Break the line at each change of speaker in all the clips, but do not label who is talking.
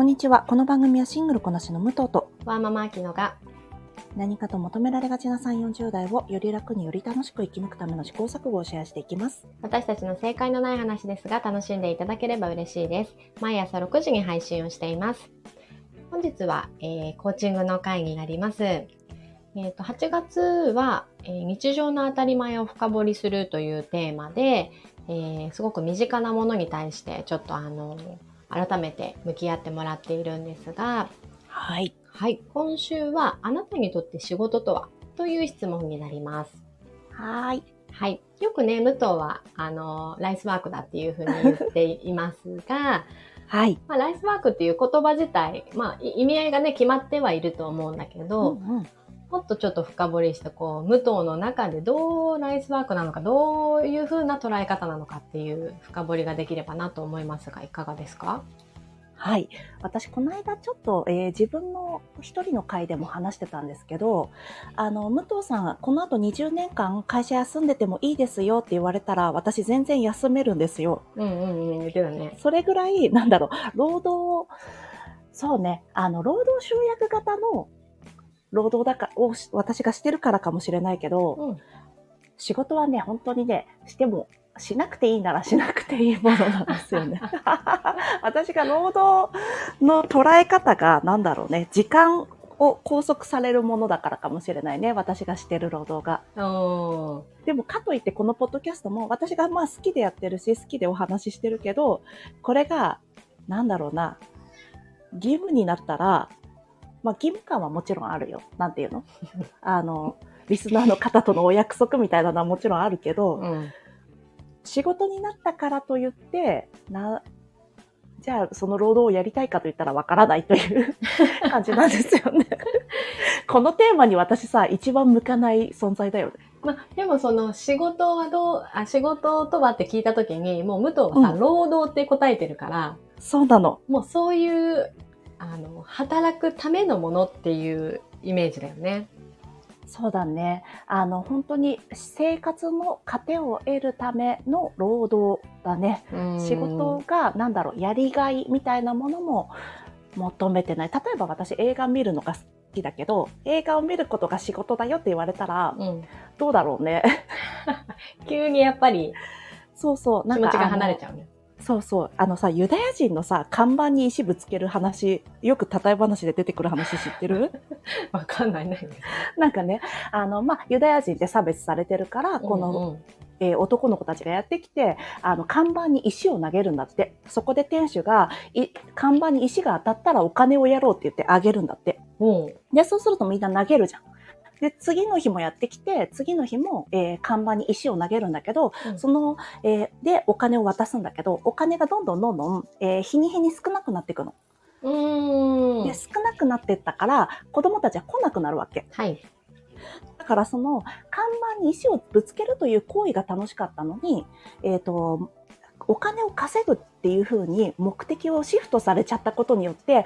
こんにちは。この番組はシングルこなしの武藤と
ワーママアキノが
何かと求められがちな3、40代をより楽により楽しく生き抜くための試行錯誤をシェアしていきます。
私たちの正解のない話ですが楽しんでいただければ嬉しいです。毎朝6時に配信をしています。本日は、えーコーチングの会になります。えー、と8月は、えー日常の当たり前を深掘りするというテーマで、えーすごく身近なものに対してちょっとあの改めて向き合ってもらっているんですが、
はい。
はい、今週はあなたにとって仕事とはという質問になります。
はーい。
はい。よくね、武藤は、あの、ライスワークだっていうふうに言っていますが、
はい。
まあ、ライスワークっていう言葉自体、まあ、い意味合いがね、決まってはいると思うんだけど、
うんうん
もっとちょっと深掘りして、こう、武藤の中でどうライスワークなのか、どういうふうな捉え方なのかっていう深掘りができればなと思いますが、いかがですか？
はい。私、この間ちょっと、えー自分の一人の会でも話してたんですけど、あの、武藤さん、この後20年間会社休んでてもいいですよって言われたら、私全然休めるんですよ。
うんうんうん、言ってたね。
それぐらい、なんだろう、労働、そうね、あの、労働集約型の労働だかをし私がしてるからかもしれないけど、
うん。
仕事はね、本当にね、しても、しなくていいならしなくていいものなんですよね。私が労働の捉え方が、なんだろうね、時間を拘束されるものだからかもしれないね、私がしてる労働が。でもかといってこのポッドキャストも私がまあ好きでやってるし好きでお話ししてるけどこれがなんだろうな義務になったらまあ義務感はもちろんあるよなんていうの？あのリスナーの方とのお約束みたいなのはもちろんあるけど、
うん。
仕事になったからといってなじゃあその労働をやりたいかといったらわからないという 感じなんですよね。このテーマに私さ一番向かない存在だよね。
まあ、でもその仕事はどう、あ、仕事とはって聞いたときに、もう武藤はさ、
うん
労働って答えてるから、
そうなの。
もうそういう、あの、働くためのものっていうイメージだよね。
そうだね。あの、本当に生活の糧を得るための労働だね。仕事が、なんだろう、やりがいみたいなものも求めてない。例えば私映画見るのが好きだけど、映画を見ることが仕事だよって言われたら、
うん。
どうだろうね。
急にやっぱり
そうそう。
気持ちが離れち
ゃう。
ゃうね。
そうそう。あのさ、ユダヤ人のさ、看板に石ぶつける話、よく例え話で出てくる話知ってる？
わかんないないです。
なんかね、あの、まあ、ユダヤ人って差別されてるから、この、
うんうん
えー男の子たちがやってきて、あの、看板に石を投げるんだって。そこで店主が、い看板に石が当たったらお金をやろうって言ってあげるんだって。
うん。
で、そうするとみんな投げるじゃん。で、次の日もやってきて、次の日も、えー看板に石を投げるんだけど、
うん
その、えーで、お金を渡すんだけど、お金がどんどんどんどん、えー日に日に少なくなっていくの。
うーん
で、。少なくなっていったから、子供たちは来なくなるわけ。
はい。
だからその看板に石をぶつけるという行為が楽しかったのに、えっ、と、お金を稼ぐっていう風に目的をシフトされちゃったことによって、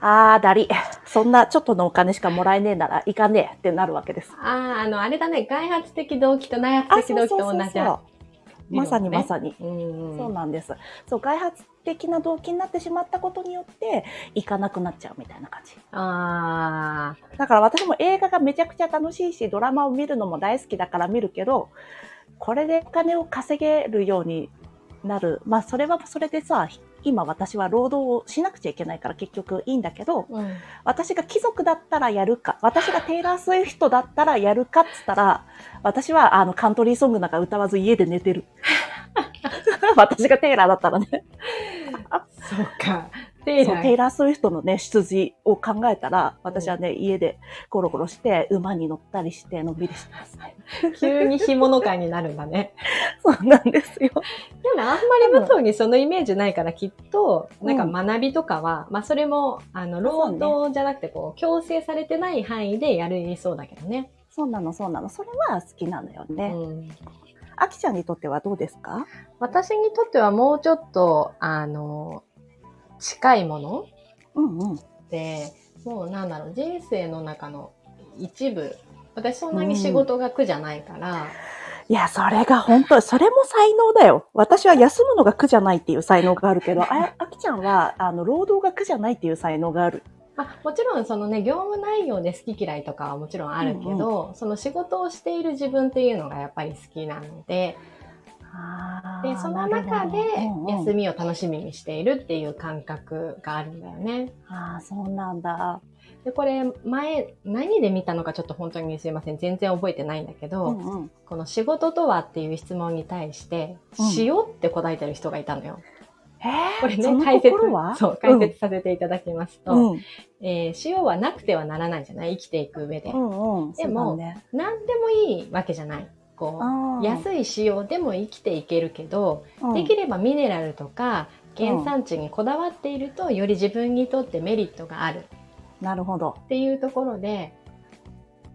あーだり、そんなちょっとのお金しかもらえねえならいかねえってなるわけです。
ああ、あの、あれだね。外発的動機と内発的動機と同じだ。
まさにまさに。
うんうん。
そうなんです。そう、外発的な動機になってしまったことによって、行かなくなっちゃうみたいな感じ。
ああ。
だから私も映画がめちゃくちゃ楽しいし、ドラマを見るのも大好きだから見るけど、これでお金を稼げるようになる。まあそれはそれでさ、今私は労働をしなくちゃいけないから結局いいんだけど、
うん。
私が貴族だったらやるか、私がテイラー・スウィフトだったらやるかっつったら、私はあのカントリーソングなんか歌わず家で寝てる。私がテイラーだったらね。
そうか。テイラー。
テイラー・スウィフトのね、出自を考えたら、私はね、家でゴロゴロして、馬に乗ったりして、のんびりしてます。
急に干物会になるんだね。
そうなんですよ。
でもあんまり武藤にそのイメージないからきっと、なんか学びとかは、まあそれも、あの、労働じゃなくてこう、強制されてない範囲でやりそうだけどね。
そうなの、そうなの。それは好きなのよね。
うん。
あきちゃんにとってはどうですか？
私にとってはもうちょっと、あの、近いもの？
うんうん。
で、もうなんだろう、人生の中の一部。私そんなに仕事が苦じゃないから、
いや、それが本当、それも才能だよ。私は休むのが苦じゃないっていう才能があるけど、あ、あきちゃんは、あの、労働が苦じゃないっていう才能がある。
まあ、もちろんそのね業務内容で好き嫌いとかはもちろんあるけど、その仕事をしている自分っていうのがやっぱり好きなのででその中で休みを楽しみにしているっていう感覚があるんだよね。
ああそうなんだ。
でこれ前何で見たのかちょっと本当にすいません全然覚えてないんだけど、うんうん、この「仕事とは?」っていう質問に対して「塩」って答えてる人がいたのよ。これね、解説、そう、解説させていただきますと、うん、えー、塩はなくてはならないじゃない？生きていく上で。うんうん、でも、ね、何でもいいわけじゃない。こう、安い塩でも生きていけるけど、うん、できればミネラルとか原産地にこだわっていると、より自分にとってメリットがある。
なるほど。
っていうところで、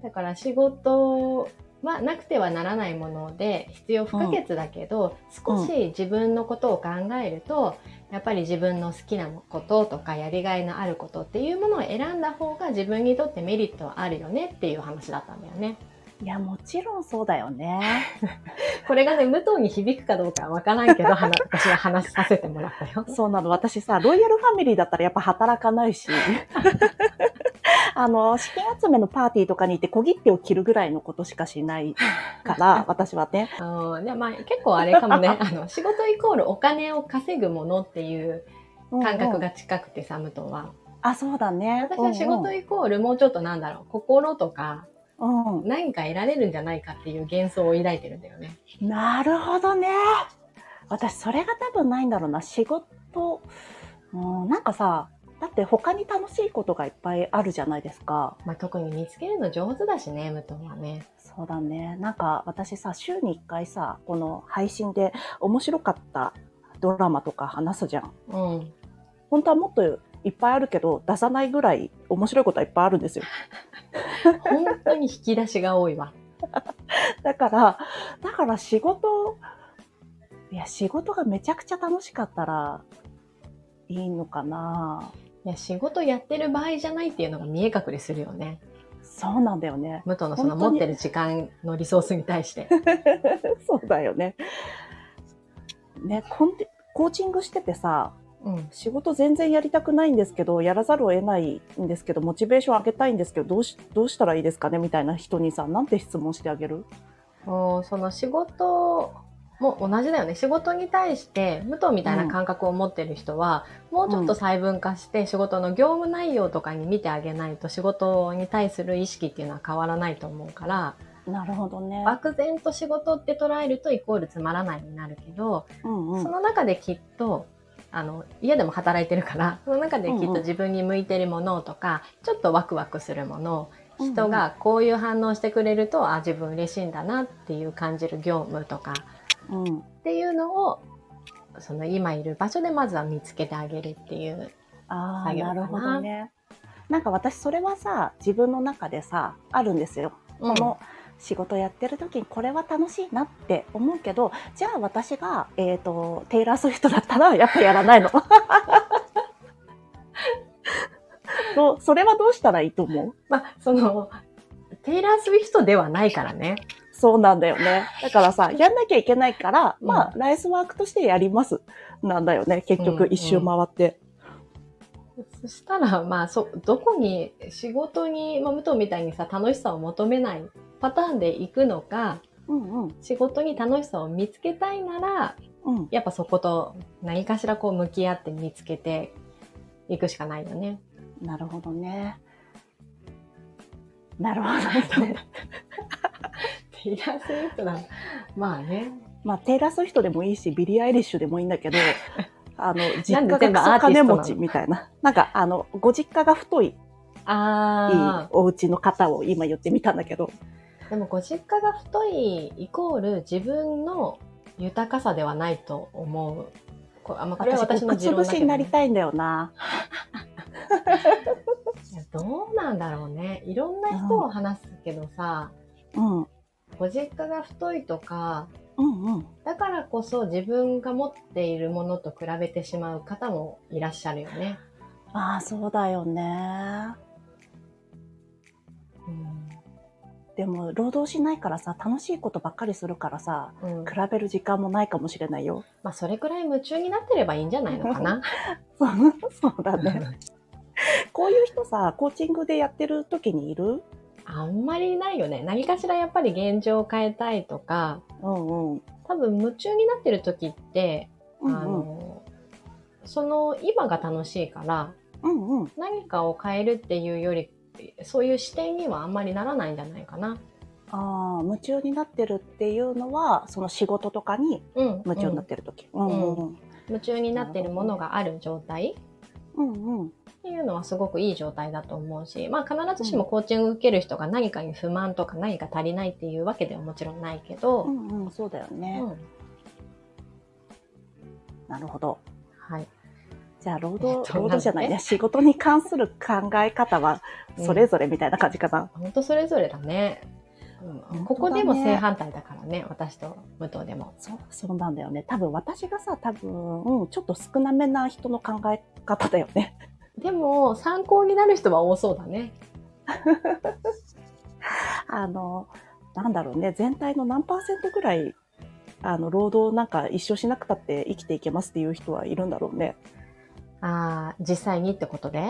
だから仕事はなくてはならないもので必要不可欠だけど、うん、少し自分のことを考えると、やっぱり自分の好きなこととかやりがいのあることっていうものを選んだ方が自分にとってメリットはあるよねっていう話だったんだよね。
いや、もちろんそうだよね。
これがね、武藤に響くかどうかはわからんけど、私は話させてもらったよ。
そうなの。私さ、ロイヤルファミリーだったらやっぱ働かないし。あの、資金集めのパーティーとかに行って小切手を切るぐらいのことしかしないから、私はね。
うん、でまあ結構あれかもね、あの、仕事イコールお金を稼ぐものっていう感覚が近くて、サムトは。
あ、そうだね。
私は仕事イコールもうちょっとなんだろう、心とか、うん、何か得られるんじゃないかっていう幻想を抱いてるんだよね。
なるほどね。私、それが多分ないんだろうな。仕事、うん、なんかさ、だって他に楽しいことがいっぱいあるじゃないですか。
まあ、特に見つけるの上手だしね、武藤はね。
そうだね。なんか私さ、週に1回さ、この配信で面白かったドラマとか話すじゃん。うん。本当はもっといっぱいあるけど、出さないぐらい面白いことはいっぱいあるんですよ。
本当に引き出しが多いわ。
だから、だから仕事、いや、仕事がめちゃくちゃ楽しかったらいいのかな。
いや、仕事やってる場合じゃないっていうのが見え隠れするよね。
そうなんだよね。
武藤のその持ってる時間のリソースに対して。
そうだよね。ね、コンコーチングしててさ、うん、仕事全然やりたくないんですけど、やらざるを得ないんですけど、モチベーション上げたいんですけど、どうし、どうしたらいいですかねみたいな人にさ、なんて質問してあげる？
その仕事も同じだよね。仕事に対して武藤みたいな感覚を持ってる人は、うん、もうちょっと細分化して仕事の業務内容とかに見てあげないと仕事に対する意識っていうのは変わらないと思うから、
なるほどね。
漠然と仕事って捉えるとイコールつまらないになるけど、うんうん、その中できっと、あの、家でも働いてるから、その中できっと自分に向いてるものとか、うんうん、ちょっとワクワクするもの、人がこういう反応してくれると、うんうん、あ、自分嬉しいんだなっていう感じる業務とか、うん、っていうのをその今いる場所でまずは見つけてあげるっていう
ああな。るほどね。なんか私それはさ自分の中でさあるんですよ。この仕事やってる時にこれは楽しいなって思うけどじゃあ私が、えーと、テイラー・スウィフトだったらやっぱやらないの。それはどうしたらいいと思う？
まあ、その、テイラー・スウィフトではないからね。
そうなんだよね。だからさ、やんなきゃいけないから、うん、まあ、ライスワークとしてやります。なんだよね。結局、一周回って。
うんうん、そしたら、まあ、そ、どこに、仕事に、まあ、武藤みたいにさ、楽しさを求めないパターンで行くのか、うんうん、仕事に楽しさを見つけたいなら、うん、やっぱそこと何かしらこう向き合って見つけていくしかないよね。
なるほどね。なるほどね。
テイラー・スウィフトだ。まあね。
まあ、テイラー・スウィフトでもいいし、ビリー・アイリッシュでもいいんだけど、あの、実家がクソ金持ちみたいな。なんか、あの、ご実家が太い、あいいお家の方を今言ってみたんだけど。
でも、ご実家が太いイコール自分の豊かさではないと思う。
こあまあ、これは私の自論だけど、ね、になりたいんだよな。
どうなんだろうね。いろんな人を話すけどさ、うん。ご実家が太いとか、うんうん、だからこそ自分が持っているものと比べてしまう方もいらっしゃるよね。
ああ、そうだよね。でも、労働しないからさ、楽しいことばっかりするからさ、
うん
比べる時間もないかもしれないよ。
まあ、それくらい夢中になってればいいんじゃないのかな？
そうそうだね。こういう人さ、コーチングでやってる時にいる？
あんまりないよね。何かしらやっぱり現状を変えたいとか、
うんうん。
多分夢中になってる時って、あ
うんうん。
の、その今が楽しいから、
うんうん。
何かを変えるっていうより、そういう視点にはあんまりならないんじゃないかな。
ああ、夢中になってるっていうのは、その仕事とかに
うん。
夢中になってる時。うんうんうん。
夢中になってるものがある状態
うんうん。
っていうのはすごくいい状態だと思うし、まあ必ずしもコーチング受ける人が何かに不満とか何か足りないっていうわけではもちろんないけど、
うんうん、そうだよね。
うん
なるほど。
はい。
じゃあ、労働、
と
労働じゃないね。仕事に関する考え方は、それぞれみたいな感じかな。
本当それぞれだね。うんここでも正反対だからね、私と武藤でも。
そう、そうなんだよね。多分私がさ、多分、うん、ちょっと少なめな人の考え方だよね。
でも、参考になる人は多そうだね。
あの、なんだろうね。全体の何パーセントぐらい、あの、労働なんか一生しなくたって生きていけますっていう人はいるんだろうね。
ああ、実際にってことで？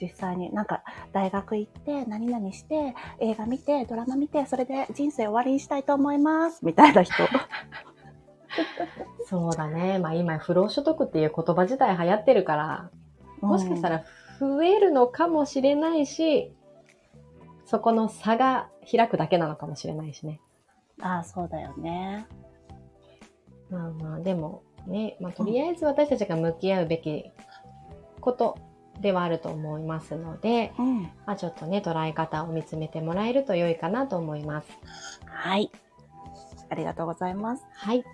実際になんか大学行って何々して映画見てドラマ見てそれで人生終わりにしたいと思います。みたいな人。
そうだね。まあ今、不労所得っていう言葉自体流行ってるから、もしかしたら増えるのかもしれないし、そこの差が開くだけなのかもしれないしね。
ああそうだよね。
まあまあ、でもね、まあとりあえず私たちが向き合うべきことではあると思いますので、
うん
まあちょっとね、捉え方を見つめてもらえると良いかなと思います。
はいありがとうございます
はい。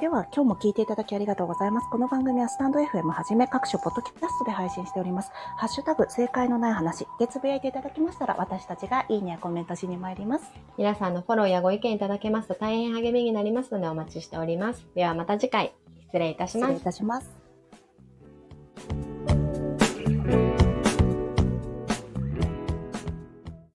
では今日も聞いていただきありがとうございますこの番組はスタンド FM はじめ各種ポッドキャストで配信しておりますハッシュタグ正解のない話でつぶやいていただきましたら私たちがいいねやコメントしに参ります
皆さんのフォローやご意見いただけますと大変励みになりますのでお待ちしております。ではまた次回、失礼いたします
失礼い。たします